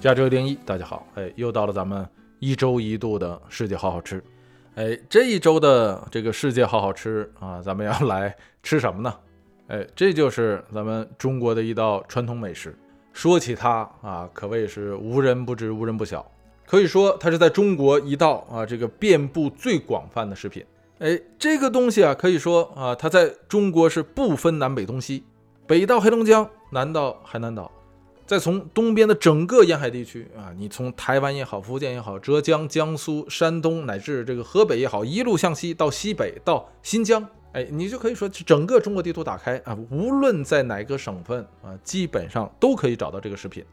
加州零一，大家好，哎，又到了咱们一周一度的世界好好吃，哎，这一周的这个世界好好吃啊，咱们要来吃什么呢？哎，这就是咱们中国的一道传统美食。说起它啊，可谓是无人不知，无人不晓。可以说，它是在中国一道啊，这个遍布最广泛的食品。哎，这个东西啊，可以说啊，它在中国是不分南北东西，北到黑龙江，南到海南岛。再从东边的整个沿海地区啊，你从台湾也好，福建也好，浙江、江苏、山东乃至这个河北也好，一路向西到西北到新疆，哎，你就可以说整个中国地图打开啊，无论在哪个省份啊，基本上都可以找到这个食品。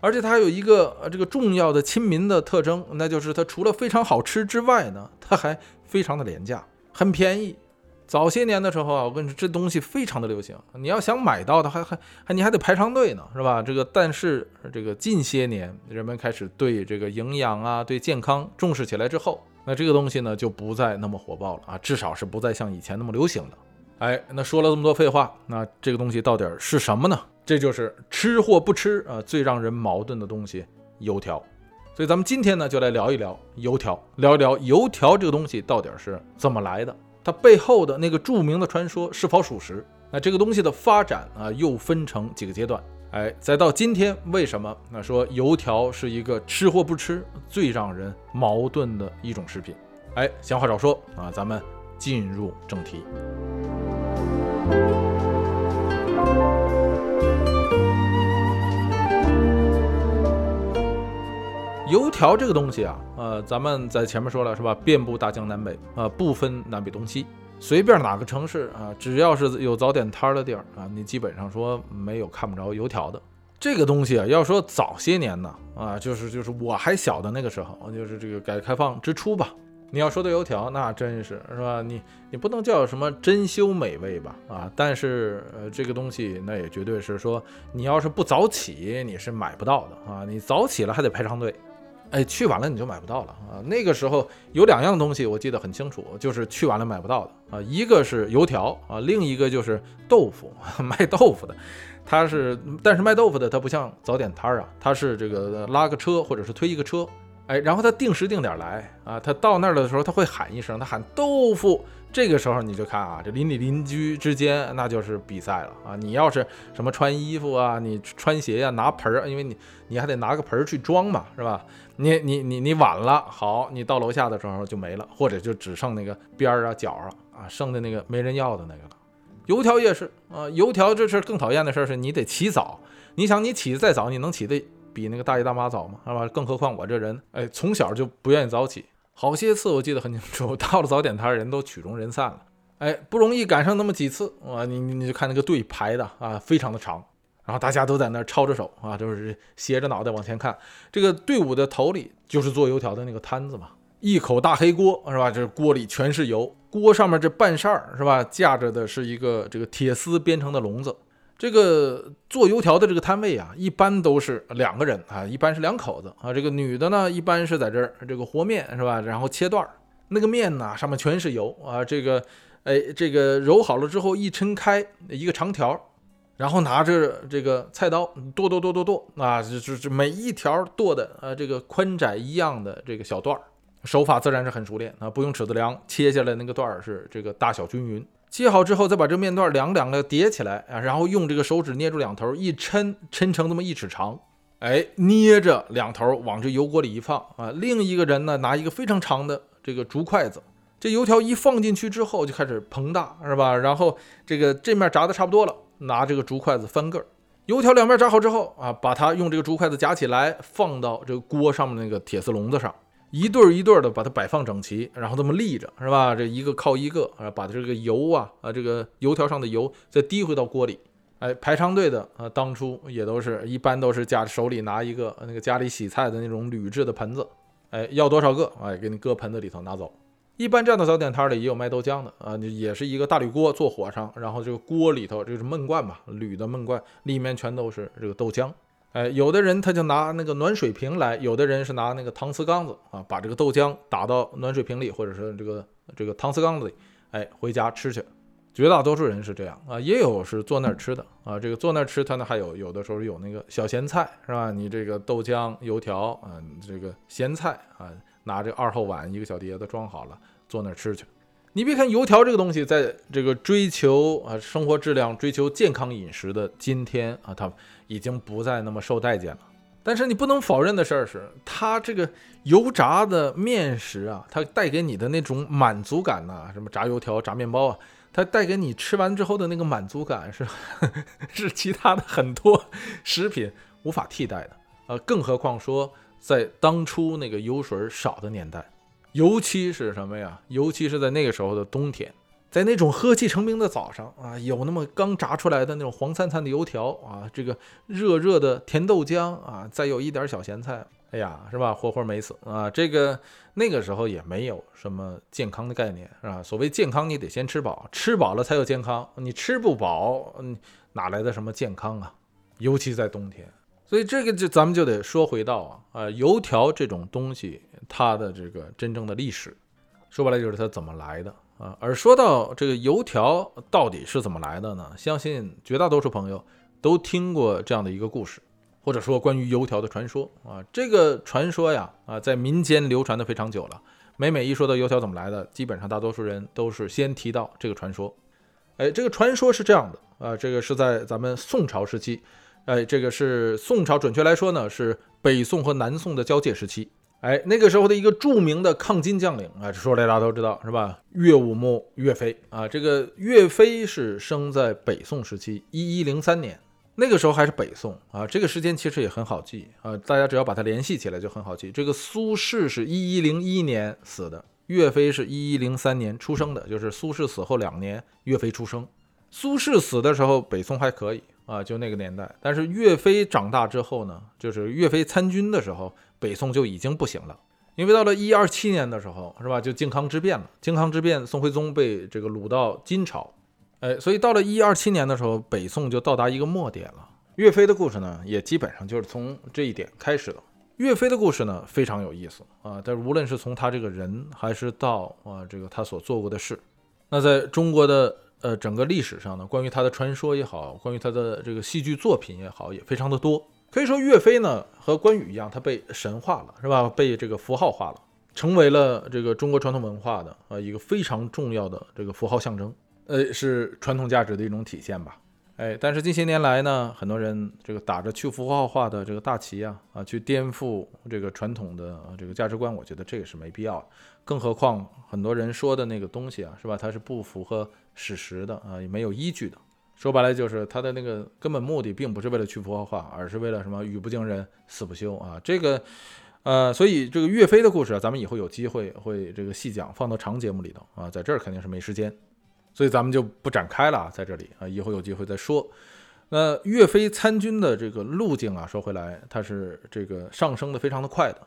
而且它还有一个呃这个重要的亲民的特征，那就是它除了非常好吃之外呢，它还非常的廉价，很便宜。早些年的时候啊，我跟你说，这东西非常的流行。你要想买到的，还还还你还得排长队呢，是吧？这个但是这个近些年人们开始对这个营养啊、对健康重视起来之后，那这个东西呢就不再那么火爆了啊，至少是不再像以前那么流行了。哎，那说了这么多废话，那这个东西到底是什么呢？这就是吃或不吃啊，最让人矛盾的东西——油条。所以咱们今天呢就来聊一聊油条，聊一聊油条这个东西到底是怎么来的。它背后的那个著名的传说是否属实？那这个东西的发展啊，又分成几个阶段？哎，再到今天，为什么那说油条是一个吃或不吃最让人矛盾的一种食品？哎，闲话少说啊，咱们进入正题。油条这个东西啊，呃，咱们在前面说了是吧？遍布大江南北啊，不分南北东西，随便哪个城市啊，只要是有早点摊的地儿啊，你基本上说没有看不着油条的。这个东西啊，要说早些年呢，啊，就是就是我还小的那个时候，就是这个改革开放之初吧。你要说的油条，那真是是吧？你你不能叫什么珍馐美味吧？啊，但是呃，这个东西那也绝对是说，你要是不早起，你是买不到的啊。你早起了还得排长队。哎，去晚了你就买不到了啊！那个时候有两样东西我记得很清楚，就是去晚了买不到的啊，一个是油条啊，另一个就是豆腐，卖豆腐的，他是，但是卖豆腐的他不像早点摊儿啊，他是这个拉个车或者是推一个车，哎，然后他定时定点来啊，他到那儿的时候他会喊一声，他喊豆腐。这个时候你就看啊，这邻里邻居之间那就是比赛了啊！你要是什么穿衣服啊，你穿鞋呀，拿盆儿，因为你你还得拿个盆儿去装嘛，是吧？你你你你晚了，好，你到楼下的时候就没了，或者就只剩那个边儿啊角啊啊，剩的那个没人要的那个了。油条也是啊，油条这是更讨厌的事儿，是你得起早。你想你起得再早，你能起得比那个大爷大妈早吗？是吧？更何况我这人，哎，从小就不愿意早起。好些次我记得很清楚，到了早点摊人都曲终人散了，哎，不容易赶上那么几次啊！你你你就看那个队排的啊，非常的长，然后大家都在那儿抄着手啊，就是斜着脑袋往前看。这个队伍的头里就是做油条的那个摊子嘛，一口大黑锅是吧？这锅里全是油，锅上面这半扇儿是吧？架着的是一个这个铁丝编成的笼子。这个做油条的这个摊位啊，一般都是两个人啊，一般是两口子啊。这个女的呢，一般是在这儿这个和面是吧？然后切段儿，那个面呢上面全是油啊。这个哎，这个揉好了之后一抻开一个长条，然后拿着这个菜刀剁剁剁剁剁啊，这这这每一条剁的啊这个宽窄一样的这个小段儿，手法自然是很熟练啊，不用尺子量，切下来那个段儿是这个大小均匀。切好之后，再把这面段两两的叠起来啊，然后用这个手指捏住两头，一抻，抻成这么一尺长，哎，捏着两头往这油锅里一放啊。另一个人呢，拿一个非常长的这个竹筷子，这油条一放进去之后就开始膨大，是吧？然后这个这面炸的差不多了，拿这个竹筷子翻个儿，油条两面炸好之后啊，把它用这个竹筷子夹起来，放到这个锅上面那个铁丝笼子上。一对儿一对儿的把它摆放整齐，然后这么立着，是吧？这一个靠一个，啊，把这个油啊，啊，这个油条上的油再滴回到锅里。哎，排长队的啊，当初也都是一般都是家手里拿一个那个家里洗菜的那种铝制的盆子，哎，要多少个，哎，给你搁盆子里头拿走。一般这样的早点摊里也有卖豆浆的啊，也是一个大铝锅做火上，然后这个锅里头就是焖罐吧，铝的焖罐里面全都是这个豆浆。哎，有的人他就拿那个暖水瓶来，有的人是拿那个搪瓷缸子啊，把这个豆浆打到暖水瓶里，或者是这个这个搪瓷缸子里，哎，回家吃去。绝大多数人是这样啊，也有是坐那儿吃的啊。这个坐那儿吃，他那还有有的时候有那个小咸菜是吧？你这个豆浆、油条啊，这个咸菜啊，拿这二号碗一个小碟子装好了，坐那儿吃去。你别看油条这个东西，在这个追求啊生活质量、追求健康饮食的今天啊，它已经不再那么受待见了。但是你不能否认的事儿是，它这个油炸的面食啊，它带给你的那种满足感呐，什么炸油条、炸面包啊。它带给你吃完之后的那个满足感是，是其他的很多食品无法替代的。呃，更何况说在当初那个油水少的年代，尤其是什么呀？尤其是在那个时候的冬天，在那种喝气成冰的早上啊，有那么刚炸出来的那种黄灿灿的油条啊，这个热热的甜豆浆啊，再有一点小咸菜。哎呀，是吧？活活没死啊！这个那个时候也没有什么健康的概念，是吧？所谓健康，你得先吃饱，吃饱了才有健康。你吃不饱，嗯，哪来的什么健康啊？尤其在冬天。所以这个就咱们就得说回到啊，呃，油条这种东西，它的这个真正的历史，说白了就是它怎么来的啊。而说到这个油条到底是怎么来的呢？相信绝大多数朋友都听过这样的一个故事。或者说关于油条的传说啊，这个传说呀啊，在民间流传的非常久了。每每一说到油条怎么来的，基本上大多数人都是先提到这个传说。哎，这个传说是这样的啊，这个是在咱们宋朝时期，哎，这个是宋朝，准确来说呢是北宋和南宋的交界时期。哎，那个时候的一个著名的抗金将领啊，这说来大家都知道是吧？岳武穆岳飞啊，这个岳飞是生在北宋时期一一零三年。那个时候还是北宋啊，这个时间其实也很好记啊，大家只要把它联系起来就很好记。这个苏轼是一一零一年死的，岳飞是一一零三年出生的，就是苏轼死后两年，岳飞出生。苏轼死的时候，北宋还可以啊，就那个年代。但是岳飞长大之后呢，就是岳飞参军的时候，北宋就已经不行了，因为到了一二七年的时候，是吧？就靖康之变了，靖康之变，宋徽宗被这个掳到金朝。哎，所以到了一二七年的时候，北宋就到达一个末点了。岳飞的故事呢，也基本上就是从这一点开始的。岳飞的故事呢，非常有意思啊。但是无论是从他这个人，还是到啊这个他所做过的事，那在中国的呃整个历史上呢，关于他的传说也好，关于他的这个戏剧作品也好，也非常的多。可以说，岳飞呢和关羽一样，他被神化了，是吧？被这个符号化了，成为了这个中国传统文化的啊一个非常重要的这个符号象征。呃，是传统价值的一种体现吧？哎，但是近些年来呢，很多人这个打着去符号化的这个大旗啊，啊，去颠覆这个传统的这个价值观，我觉得这个是没必要的。更何况很多人说的那个东西啊，是吧？它是不符合史实的啊，也没有依据的。说白了就是他的那个根本目的，并不是为了去符号化，而是为了什么？语不惊人死不休啊！这个，呃，所以这个岳飞的故事啊，咱们以后有机会会这个细讲，放到长节目里头啊，在这儿肯定是没时间。所以咱们就不展开了啊，在这里啊，以后有机会再说。那岳飞参军的这个路径啊，说回来，他是这个上升的非常的快的。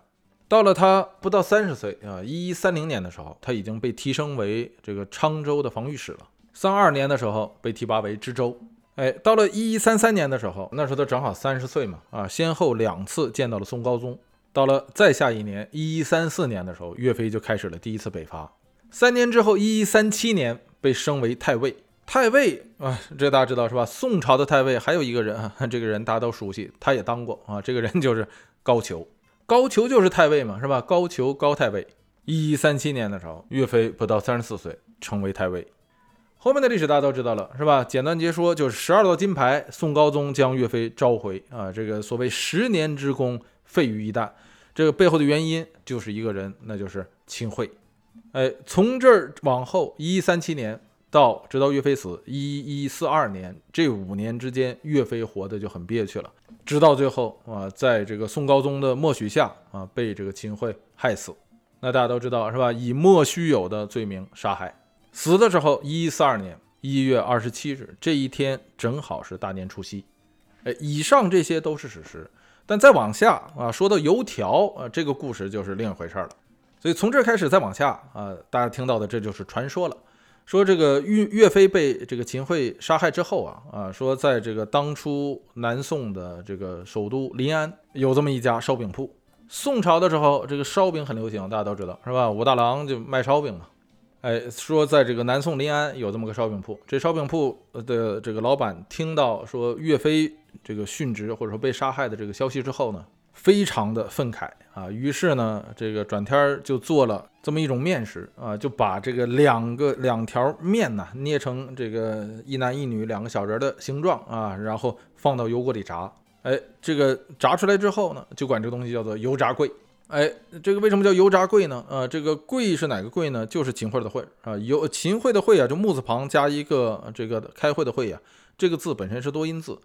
到了他不到三十岁啊，一一三零年的时候，他已经被提升为这个沧州的防御使了。三二年的时候被提拔为知州。哎，到了一一三三年的时候，那时候他正好三十岁嘛，啊，先后两次见到了宋高宗。到了再下一年一一三四年的时候，岳飞就开始了第一次北伐。三年之后一一三七年。被升为太尉，太尉啊，这大家知道是吧？宋朝的太尉还有一个人啊，这个人大家都熟悉，他也当过啊。这个人就是高俅，高俅就是太尉嘛，是吧？高俅高太尉。一一三七年的时候，岳飞不到三十四岁，成为太尉。后面的历史大家都知道了，是吧？简单截说，就是十二道金牌，宋高宗将岳飞召回啊。这个所谓十年之功废于一旦，这个背后的原因就是一个人，那就是秦桧。哎，从这儿往后，一一三七年到直到岳飞死一一四二年，这五年之间，岳飞活得就很憋屈了。直到最后啊，在这个宋高宗的默许下啊，被这个秦桧害死。那大家都知道是吧？以莫须有的罪名杀害。死的时候，一一四二年一月二十七日，这一天正好是大年除夕。哎，以上这些都是史实，但再往下啊，说到油条啊，这个故事就是另一回事了。所以从这开始再往下啊，大家听到的这就是传说了。说这个岳岳飞被这个秦桧杀害之后啊啊，说在这个当初南宋的这个首都临安有这么一家烧饼铺。宋朝的时候，这个烧饼很流行，大家都知道是吧？武大郎就卖烧饼嘛。哎，说在这个南宋临安有这么个烧饼铺，这烧饼铺的这个老板听到说岳飞这个殉职或者说被杀害的这个消息之后呢，非常的愤慨啊，于是呢，这个转天就做了这么一种面食啊，就把这个两个两条面呢捏成这个一男一女两个小人的形状啊，然后放到油锅里炸。哎，这个炸出来之后呢，就管这个东西叫做油炸桂。哎，这个为什么叫油炸桂呢？呃，这个桂是哪个桂呢？就是秦桧的桧啊，油秦桧的桧啊，就木字旁加一个这个开会的会呀，这个字本身是多音字，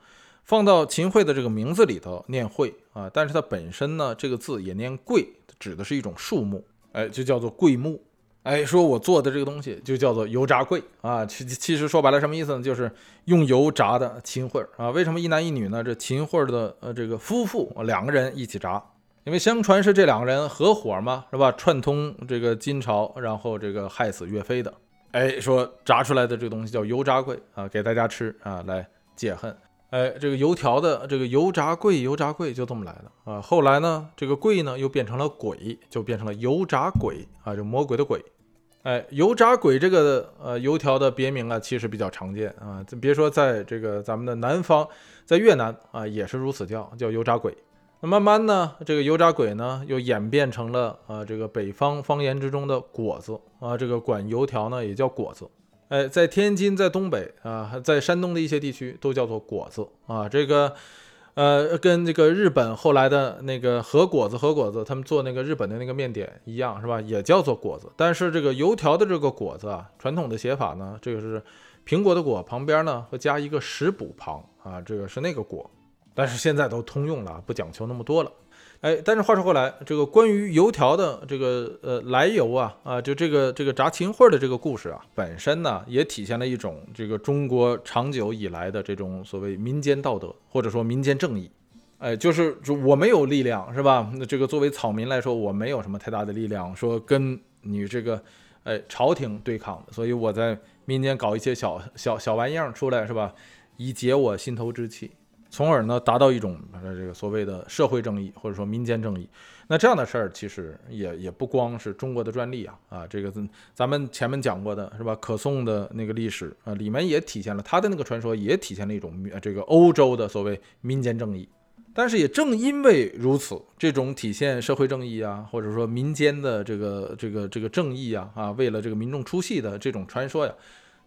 放到秦桧的这个名字里头念桧啊，但是它本身呢，这个字也念桂，指的是一种树木，哎，就叫做桂木。哎，说我做的这个东西就叫做油炸桂啊，其其实说白了什么意思呢？就是用油炸的秦桧啊。为什么一男一女呢？这秦桧的呃这个夫妇两个人一起炸，因为相传是这两个人合伙嘛，是吧？串通这个金朝，然后这个害死岳飞的。哎，说炸出来的这个东西叫油炸桂啊，给大家吃啊，来解恨。哎，这个油条的这个油炸桂，油炸桂就这么来的啊。后来呢，这个桂呢又变成了鬼，就变成了油炸鬼啊，就魔鬼的鬼。哎，油炸鬼这个呃油条的别名啊，其实比较常见啊。别说在这个咱们的南方，在越南啊也是如此叫，叫油炸鬼。那慢慢呢，这个油炸鬼呢又演变成了啊这个北方方言之中的果子啊，这个管油条呢也叫果子。哎，在天津，在东北啊，在山东的一些地区都叫做果子啊。这个，呃，跟这个日本后来的那个和果子、和果子，他们做那个日本的那个面点一样，是吧？也叫做果子。但是这个油条的这个果子啊，传统的写法呢，这个是苹果的果旁边呢会加一个食补旁啊，这个是那个果。但是现在都通用了，不讲究那么多了。哎，但是话说回来，这个关于油条的这个呃来由啊啊，就这个这个炸秦桧的这个故事啊，本身呢也体现了一种这个中国长久以来的这种所谓民间道德或者说民间正义。哎，就是就我没有力量是吧？那这个作为草民来说，我没有什么太大的力量说跟你这个哎朝廷对抗，所以我在民间搞一些小小小玩意儿出来是吧，以解我心头之气。从而呢，达到一种呃这个所谓的社会正义或者说民间正义。那这样的事儿其实也也不光是中国的专利啊啊，这个咱们前面讲过的是吧？可颂的那个历史啊，里面也体现了他的那个传说，也体现了一种这个欧洲的所谓民间正义。但是也正因为如此，这种体现社会正义啊，或者说民间的这个这个这个正义啊啊，为了这个民众出气的这种传说呀，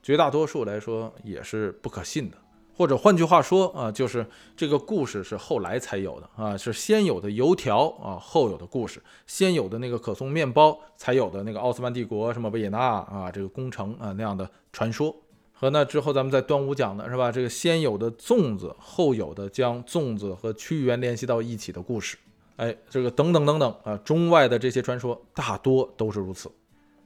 绝大多数来说也是不可信的。或者换句话说啊，就是这个故事是后来才有的啊，是先有的油条啊，后有的故事，先有的那个可颂面包，才有的那个奥斯曼帝国什么维也纳啊这个工程啊那样的传说，和那之后咱们在端午讲的是吧？这个先有的粽子，后有的将粽子和屈原联系到一起的故事，哎，这个等等等等啊，中外的这些传说大多都是如此。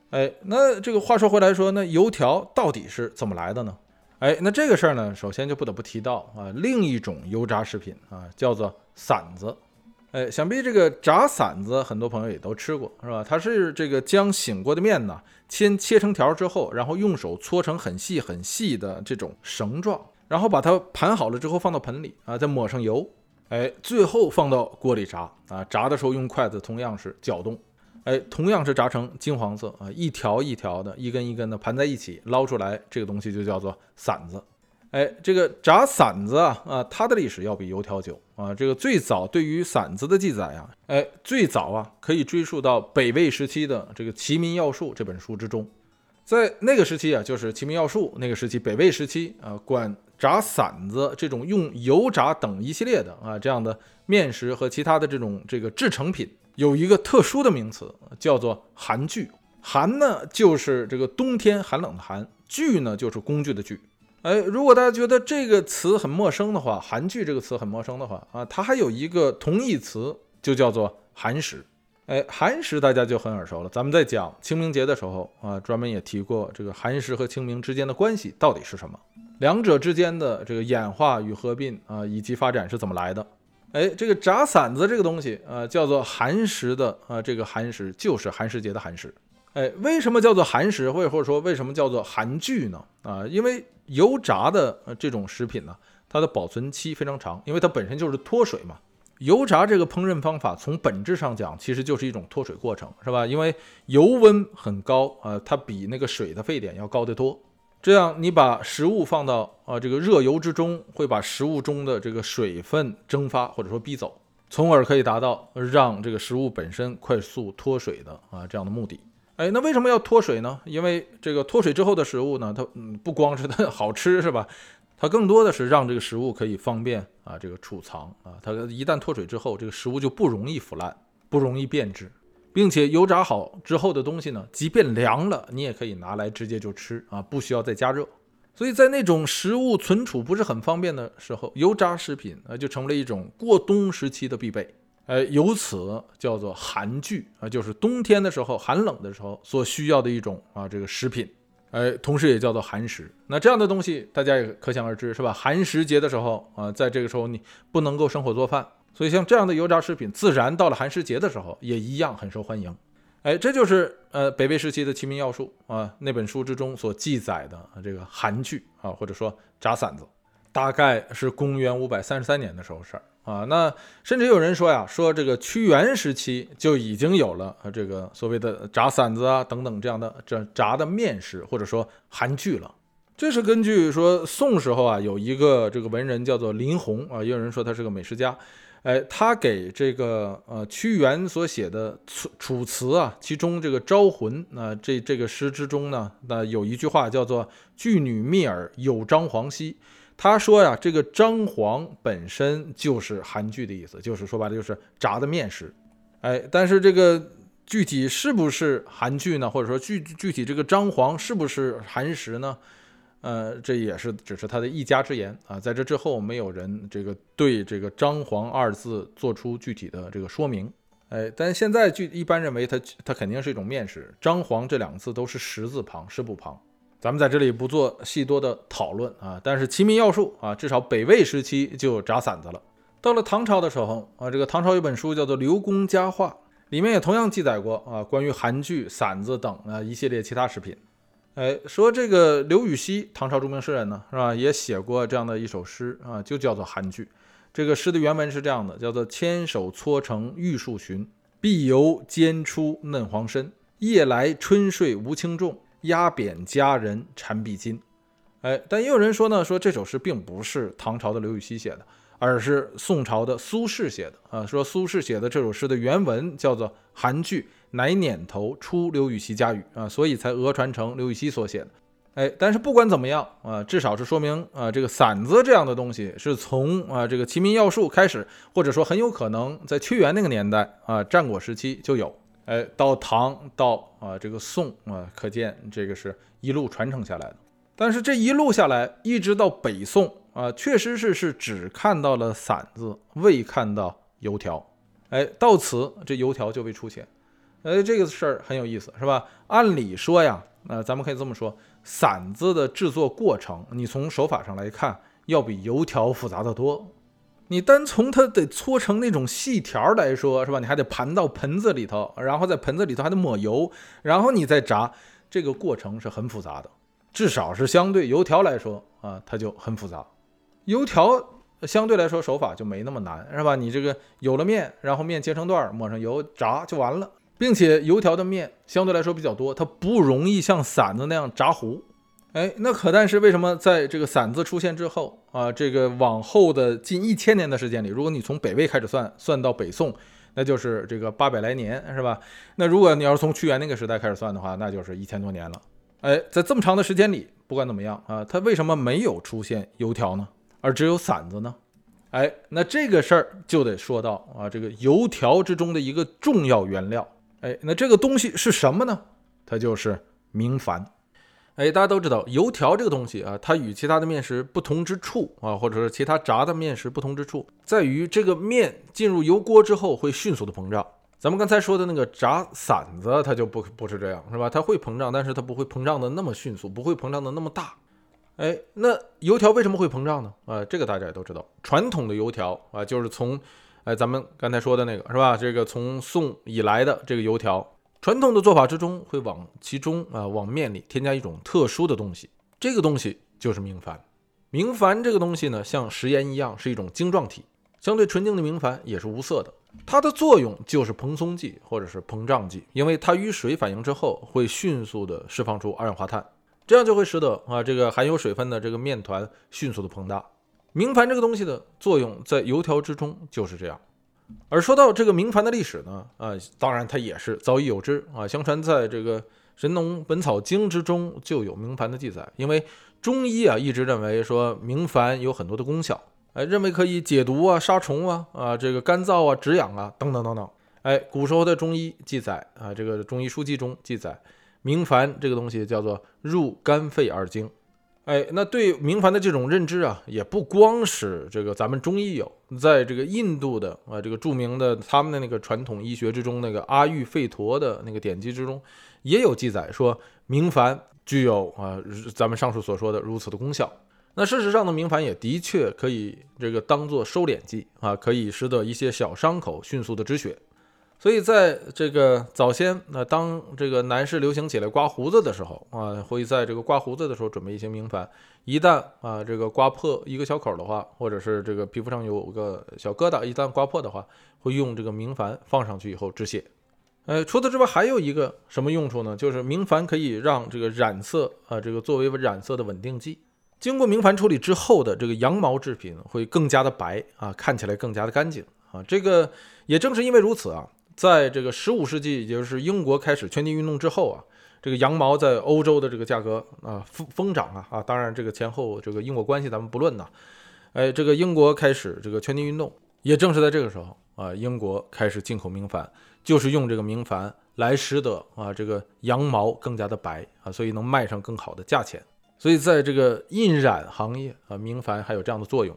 哎，那这个话说回来说，那油条到底是怎么来的呢？哎，那这个事儿呢，首先就不得不提到啊，另一种油炸食品啊，叫做馓子。哎，想必这个炸馓子，很多朋友也都吃过，是吧？它是这个将醒过的面呢，先切成条之后，然后用手搓成很细很细的这种绳状，然后把它盘好了之后放到盆里啊，再抹上油，哎，最后放到锅里炸啊。炸的时候用筷子同样是搅动。哎，同样是炸成金黄色啊，一条一条的，一根一根的盘在一起，捞出来，这个东西就叫做馓子。哎，这个炸馓子啊啊，它的历史要比油条久啊。这个最早对于馓子的记载啊，哎，最早啊可以追溯到北魏时期的这个《齐民要术》这本书之中。在那个时期啊，就是《齐民要术》那个时期，北魏时期啊，管炸馓子这种用油炸等一系列的啊这样的面食和其他的这种这个制成品。有一个特殊的名词叫做寒具，寒呢就是这个冬天寒冷的寒，具呢就是工具的具。哎，如果大家觉得这个词很陌生的话，寒具这个词很陌生的话啊，它还有一个同义词，就叫做寒食。哎，寒食大家就很耳熟了。咱们在讲清明节的时候啊，专门也提过这个寒食和清明之间的关系到底是什么，两者之间的这个演化与合并啊，以及发展是怎么来的。哎，这个炸馓子这个东西啊，叫做寒食的啊，这个寒食就是寒食节的寒食。哎，为什么叫做寒食，或者或者说为什么叫做寒具呢？啊，因为油炸的这种食品呢，它的保存期非常长，因为它本身就是脱水嘛，油炸这个烹饪方法从本质上讲，其实就是一种脱水过程，是吧？因为油温很高啊，它比那个水的沸点要高得多。这样你把食物放到啊这个热油之中，会把食物中的这个水分蒸发或者说逼走，从而可以达到让这个食物本身快速脱水的啊这样的目的。哎，那为什么要脱水呢？因为这个脱水之后的食物呢，它嗯不光是它好吃，是吧？它更多的是让这个食物可以方便啊这个储藏啊。它一旦脱水之后，这个食物就不容易腐烂，不容易变质。并且油炸好之后的东西呢，即便凉了，你也可以拿来直接就吃啊，不需要再加热。所以在那种食物存储不是很方便的时候，油炸食品啊就成为了一种过冬时期的必备。呃，由此叫做寒具啊，就是冬天的时候寒冷的时候所需要的一种啊这个食品。哎，同时也叫做寒食。那这样的东西大家也可想而知是吧？寒食节的时候啊，在这个时候你不能够生火做饭。所以，像这样的油炸食品，自然到了寒食节的时候，也一样很受欢迎。哎，这就是呃北魏时期的《齐民要术》啊那本书之中所记载的这个韩剧啊，或者说炸馓子，大概是公元五百三十三年的时候事儿啊。那甚至有人说呀，说这个屈原时期就已经有了这个所谓的炸馓子啊等等这样的这炸的面食，或者说韩剧了。这是根据说宋时候啊有一个这个文人叫做林洪啊，也有人说他是个美食家。哎，他给这个呃屈原所写的楚楚辞啊，其中这个《招魂》那这这个诗之中呢，那有一句话叫做“巨女密耳有张黄兮”。他说呀，这个张黄本身就是韩剧的意思，就是说白了就是炸的面食。哎，但是这个具体是不是韩剧呢？或者说具具体这个张黄是不是韩食呢？呃，这也是只是他的一家之言啊，在这之后没有人这个对这个“张黄”二字做出具体的这个说明。哎，但现在就一般认为它它肯定是一种面食，“张黄”这两个字都是十字旁，是部旁。咱们在这里不做细多的讨论啊。但是《齐民要术》啊，至少北魏时期就有炸馓子了。到了唐朝的时候啊，这个唐朝有本书叫做《刘公家话》，里面也同样记载过啊，关于韩剧、馓子等啊一系列其他食品。哎，说这个刘禹锡，唐朝著名诗人呢，是吧？也写过这样的一首诗啊，就叫做《韩剧》。这个诗的原文是这样的，叫做“千手搓成玉树寻，碧油煎出嫩黄身。夜来春睡无轻重，压扁佳人缠臂巾。”哎，但也有人说呢，说这首诗并不是唐朝的刘禹锡写的，而是宋朝的苏轼写的啊。说苏轼写的这首诗的原文叫做《韩剧》。乃捻头出刘禹锡家语啊，所以才讹传成刘禹锡所写的。哎，但是不管怎么样啊，至少是说明啊，这个馓子这样的东西是从啊这个《齐民要术》开始，或者说很有可能在屈原那个年代啊，战国时期就有。哎，到唐到啊这个宋啊，可见这个是一路传承下来的。但是这一路下来，一直到北宋啊，确实是是只看到了馓子，未看到油条。哎，到此这油条就未出现。呃，这个事儿很有意思，是吧？按理说呀，呃咱们可以这么说，馓子的制作过程，你从手法上来看，要比油条复杂的多。你单从它得搓成那种细条来说，是吧？你还得盘到盆子里头，然后在盆子里头还得抹油，然后你再炸，这个过程是很复杂的。至少是相对油条来说啊，它就很复杂。油条相对来说手法就没那么难，是吧？你这个有了面，然后面切成段，抹上油炸就完了。并且油条的面相对来说比较多，它不容易像馓子那样炸糊。哎，那可但是为什么在这个馓子出现之后啊，这个往后的近一千年的时间里，如果你从北魏开始算，算到北宋，那就是这个八百来年，是吧？那如果你要是从屈原那个时代开始算的话，那就是一千多年了。哎，在这么长的时间里，不管怎么样啊，它为什么没有出现油条呢？而只有馓子呢？哎，那这个事儿就得说到啊，这个油条之中的一个重要原料。哎，那这个东西是什么呢？它就是明矾。哎，大家都知道油条这个东西啊，它与其他的面食不同之处啊，或者说其他炸的面食不同之处，在于这个面进入油锅之后会迅速的膨胀。咱们刚才说的那个炸馓子，它就不不是这样，是吧？它会膨胀，但是它不会膨胀的那么迅速，不会膨胀的那么大。哎，那油条为什么会膨胀呢？啊，这个大家也都知道，传统的油条啊，就是从哎，咱们刚才说的那个是吧？这个从宋以来的这个油条，传统的做法之中会往其中啊，往面里添加一种特殊的东西，这个东西就是明矾。明矾这个东西呢，像食盐一样是一种晶状体，相对纯净的明矾也是无色的。它的作用就是蓬松剂或者是膨胀剂，因为它与水反应之后会迅速的释放出二氧化碳，这样就会使得啊这个含有水分的这个面团迅速的膨大。明矾这个东西的作用在油条之中就是这样。而说到这个明矾的历史呢，啊，当然它也是早已有之啊。相传在这个《神农本草经》之中就有明矾的记载，因为中医啊一直认为说明矾有很多的功效，哎，认为可以解毒啊、杀虫啊、啊这个干燥啊、止痒啊等等等等。哎，古时候的中医记载啊，这个中医书籍中记载，明矾这个东西叫做入肝肺二经。哎，那对明矾的这种认知啊，也不光是这个咱们中医有，在这个印度的啊这个著名的他们的那个传统医学之中，那个阿育吠陀的那个典籍之中，也有记载说明矾具有啊咱们上述所说的如此的功效。那事实上呢，明矾也的确可以这个当做收敛剂啊，可以使得一些小伤口迅速的止血。所以在这个早先，那当这个男士流行起来刮胡子的时候啊，会在这个刮胡子的时候准备一些明矾。一旦啊这个刮破一个小口的话，或者是这个皮肤上有个小疙瘩，一旦刮破的话，会用这个明矾放上去以后止血。呃，除此之外还有一个什么用处呢？就是明矾可以让这个染色啊，这个作为染色的稳定剂。经过明矾处理之后的这个羊毛制品会更加的白啊，看起来更加的干净啊。这个也正是因为如此啊。在这个十五世纪，也就是英国开始圈地运动之后啊，这个羊毛在欧洲的这个价格啊疯疯涨啊啊！当然，这个前后这个因果关系咱们不论呐。哎，这个英国开始这个圈地运动，也正是在这个时候啊，英国开始进口明矾，就是用这个明矾来使得啊这个羊毛更加的白啊，所以能卖上更好的价钱。所以在这个印染行业啊，明矾还有这样的作用。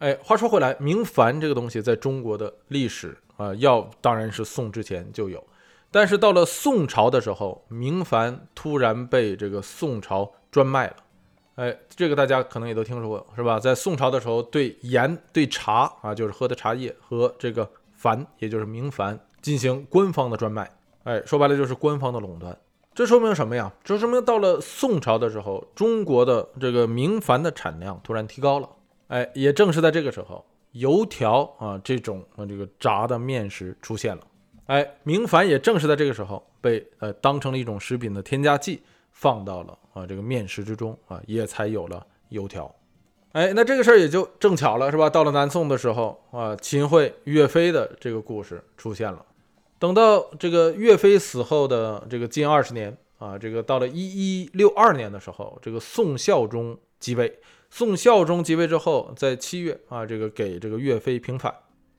哎，话说回来，明矾这个东西在中国的历史。啊，药当然是宋之前就有，但是到了宋朝的时候，明矾突然被这个宋朝专卖了。哎，这个大家可能也都听说过，是吧？在宋朝的时候，对盐、对茶啊，就是喝的茶叶和这个矾，也就是明矾进行官方的专卖。哎，说白了就是官方的垄断。这说明什么呀？这说明到了宋朝的时候，中国的这个明矾的产量突然提高了。哎，也正是在这个时候。油条啊，这种啊这个炸的面食出现了，哎，明矾也正是在这个时候被呃当成了一种食品的添加剂，放到了啊这个面食之中啊，也才有了油条。哎，那这个事儿也就正巧了，是吧？到了南宋的时候啊，秦桧岳飞的这个故事出现了。等到这个岳飞死后的这个近二十年啊，这个到了一一六二年的时候，这个宋孝宗即位。宋孝宗即位之后，在七月啊，这个给这个岳飞平反，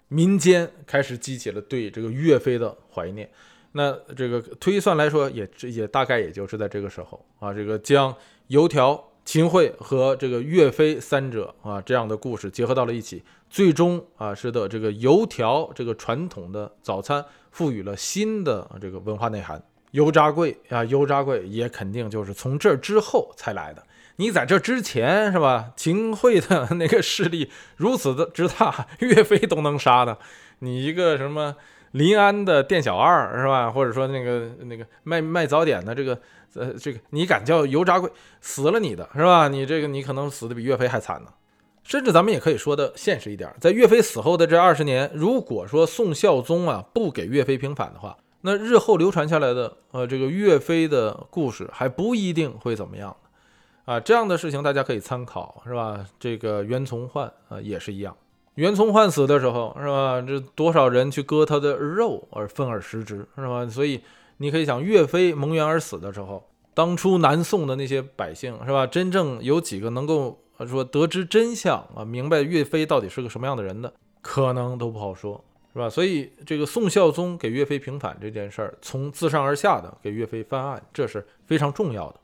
民间开始激起了对这个岳飞的怀念。那这个推算来说，也也大概也就是在这个时候啊，这个将油条、秦桧和这个岳飞三者啊这样的故事结合到了一起，最终啊使得这个油条这个传统的早餐赋予了新的这个文化内涵。油炸桂啊，油炸桂也肯定就是从这之后才来的。你在这之前是吧？秦桧的那个势力如此的之大，岳飞都能杀的，你一个什么临安的店小二是吧？或者说那个那个卖卖早点的这个呃这个，你敢叫油炸鬼死了你的是吧？你这个你可能死的比岳飞还惨呢。甚至咱们也可以说的现实一点，在岳飞死后的这二十年，如果说宋孝宗啊不给岳飞平反的话，那日后流传下来的呃这个岳飞的故事还不一定会怎么样。啊，这样的事情大家可以参考，是吧？这个袁崇焕啊也是一样，袁崇焕死的时候，是吧？这多少人去割他的肉而分而食之，是吧？所以你可以想，岳飞蒙冤而死的时候，当初南宋的那些百姓，是吧？真正有几个能够说得知真相啊，明白岳飞到底是个什么样的人的，可能都不好说，是吧？所以这个宋孝宗给岳飞平反这件事儿，从自上而下的给岳飞翻案，这是非常重要的。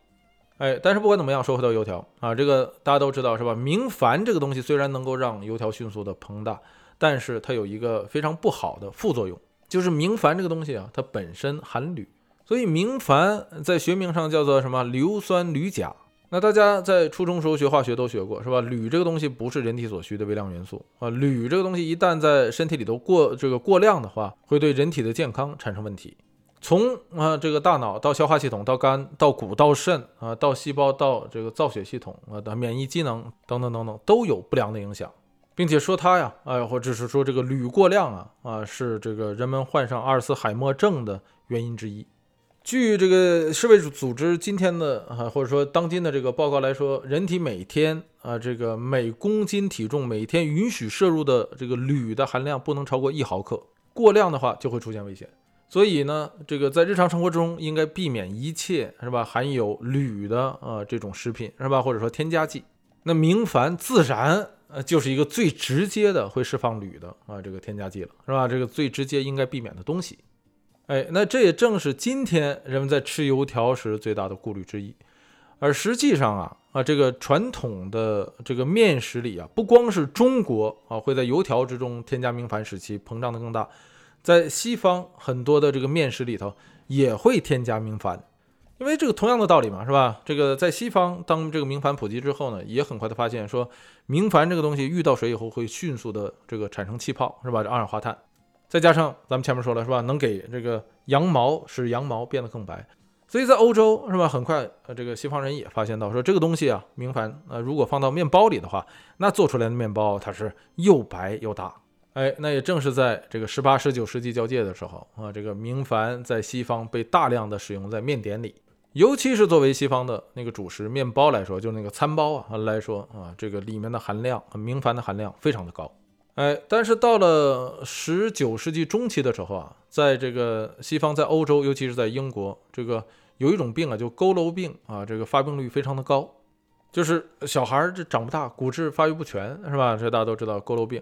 哎，但是不管怎么样，说回到油条啊，这个大家都知道是吧？明矾这个东西虽然能够让油条迅速的膨大，但是它有一个非常不好的副作用，就是明矾这个东西啊，它本身含铝，所以明矾在学名上叫做什么硫酸铝钾。那大家在初中时候学化学都学过是吧？铝这个东西不是人体所需的微量元素啊，铝这个东西一旦在身体里头过这个过量的话，会对人体的健康产生问题。从啊这个大脑到消化系统到肝到骨到肾啊到细胞到这个造血系统啊的免疫机能等等等等都有不良的影响。并且说它呀，哎，或者是说这个铝过量啊，啊，是这个人们患上阿尔茨海默症的原因之一。据这个世卫组织今天的啊，或者说当今的这个报告来说，人体每天啊，这个每公斤体重每天允许摄入的这个铝的含量不能超过一毫克，过量的话就会出现危险。所以呢，这个在日常生活中应该避免一切是吧含有铝的啊这种食品是吧，或者说添加剂。那明矾自然呃就是一个最直接的会释放铝的啊这个添加剂了是吧？这个最直接应该避免的东西。哎，那这也正是今天人们在吃油条时最大的顾虑之一。而实际上啊啊，这个传统的这个面食里啊，不光是中国啊会在油条之中添加明矾，使其膨胀的更大，在西方很多的这个面食里头也会添加明矾，因为这个同样的道理嘛，是吧？这个在西方当这个明矾普及之后呢，也很快的发现说，明矾这个东西遇到水以后会迅速的这个产生气泡，是吧？这二氧化碳。再加上咱们前面说了是吧，能给这个羊毛使羊毛变得更白，所以在欧洲是吧，很快呃这个西方人也发现到说这个东西啊，明矾呃如果放到面包里的话，那做出来的面包它是又白又大，哎，那也正是在这个十八十九世纪交界的时候啊，这个明矾在西方被大量的使用在面点里，尤其是作为西方的那个主食面包来说，就是那个餐包啊来说啊，这个里面的含量明矾的含量非常的高。哎，但是到了十九世纪中期的时候啊，在这个西方，在欧洲，尤其是在英国，这个有一种病啊，就佝偻病啊，这个发病率非常的高，就是小孩儿这长不大，骨质发育不全，是吧？这大家都知道佝偻病。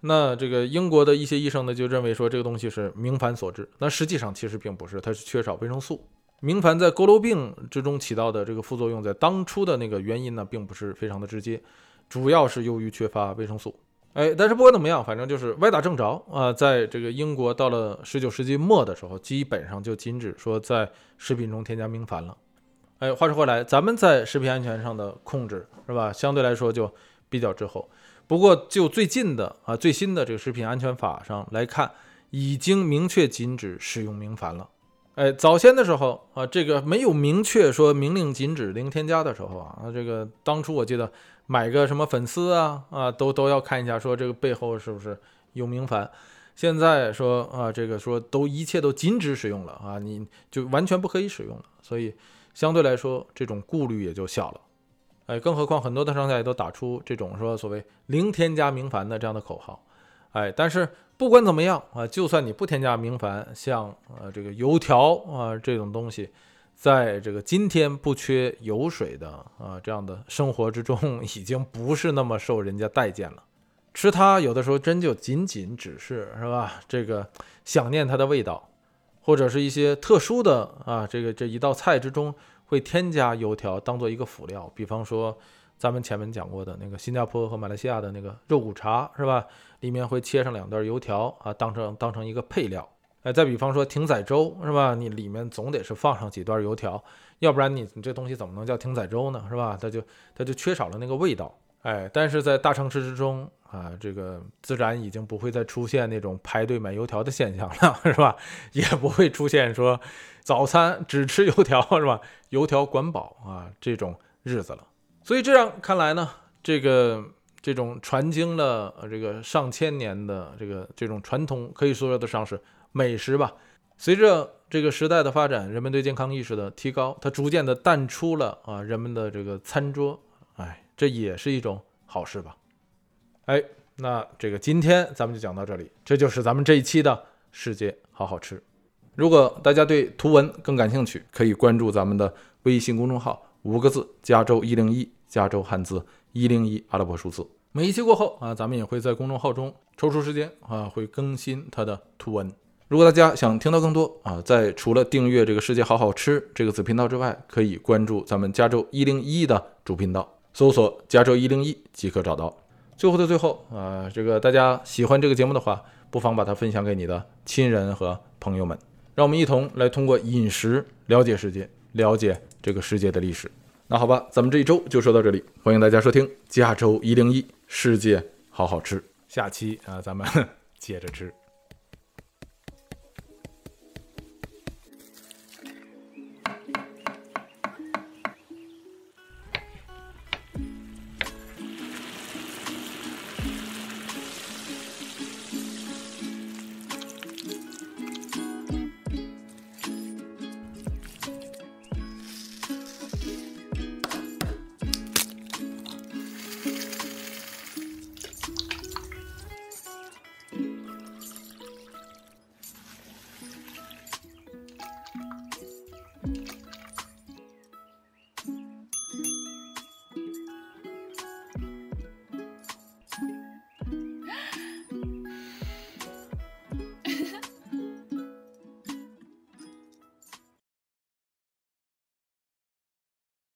那这个英国的一些医生呢，就认为说这个东西是明矾所致。那实际上其实并不是，它是缺少维生素。明矾在佝偻病之中起到的这个副作用，在当初的那个原因呢，并不是非常的直接，主要是由于缺乏维生素。哎，但是不管怎么样，反正就是歪打正着啊！在这个英国到了十九世纪末的时候，基本上就禁止说在食品中添加明矾了。哎，话说回来，咱们在食品安全上的控制是吧，相对来说就比较滞后。不过就最近的啊最新的这个食品安全法上来看，已经明确禁止使用明矾了。哎，早先的时候啊，这个没有明确说明令禁止零添加的时候啊，这个当初我记得买个什么粉丝啊啊，都都要看一下，说这个背后是不是有明矾。现在说啊，这个说都一切都禁止使用了啊，你就完全不可以使用了。所以相对来说，这种顾虑也就小了。哎，更何况很多的商家也都打出这种说所谓零添加明矾的这样的口号。哎，但是。不管怎么样啊，就算你不添加明矾，像呃这个油条啊这种东西，在这个今天不缺油水的啊这样的生活之中，已经不是那么受人家待见了。吃它有的时候真就仅仅只是是吧？这个想念它的味道，或者是一些特殊的啊这个这一道菜之中会添加油条当做一个辅料，比方说。咱们前面讲过的那个新加坡和马来西亚的那个肉骨茶是吧？里面会切上两段油条啊，当成当成一个配料。哎，再比方说艇仔粥是吧？你里面总得是放上几段油条，要不然你你这东西怎么能叫艇仔粥呢？是吧？它就它就缺少了那个味道。哎，但是在大城市之中啊，这个自然已经不会再出现那种排队买油条的现象了，是吧？也不会出现说早餐只吃油条 是吧？油条管饱啊这种日子了。所以这样看来呢，这个这种传经了这个上千年的这个这种传统，可以说得上是美食吧。随着这个时代的发展，人们对健康意识的提高，它逐渐的淡出了啊人们的这个餐桌。哎，这也是一种好事吧。哎，那这个今天咱们就讲到这里，这就是咱们这一期的世界好好吃。如果大家对图文更感兴趣，可以关注咱们的微信公众号，五个字：加州一零一。加州汉字一零一阿拉伯数字，每一期过后啊，咱们也会在公众号中抽出时间啊，会更新它的图文。如果大家想听到更多啊，在除了订阅这个世界好好吃这个子频道之外，可以关注咱们加州一零一的主频道，搜索加州一零一即可找到。最后的最后啊，这个大家喜欢这个节目的话，不妨把它分享给你的亲人和朋友们，让我们一同来通过饮食了解世界，了解这个世界的历史。那好吧，咱们这一周就说到这里，欢迎大家收听加州一零一世界好好吃，下期啊，咱们 接着吃。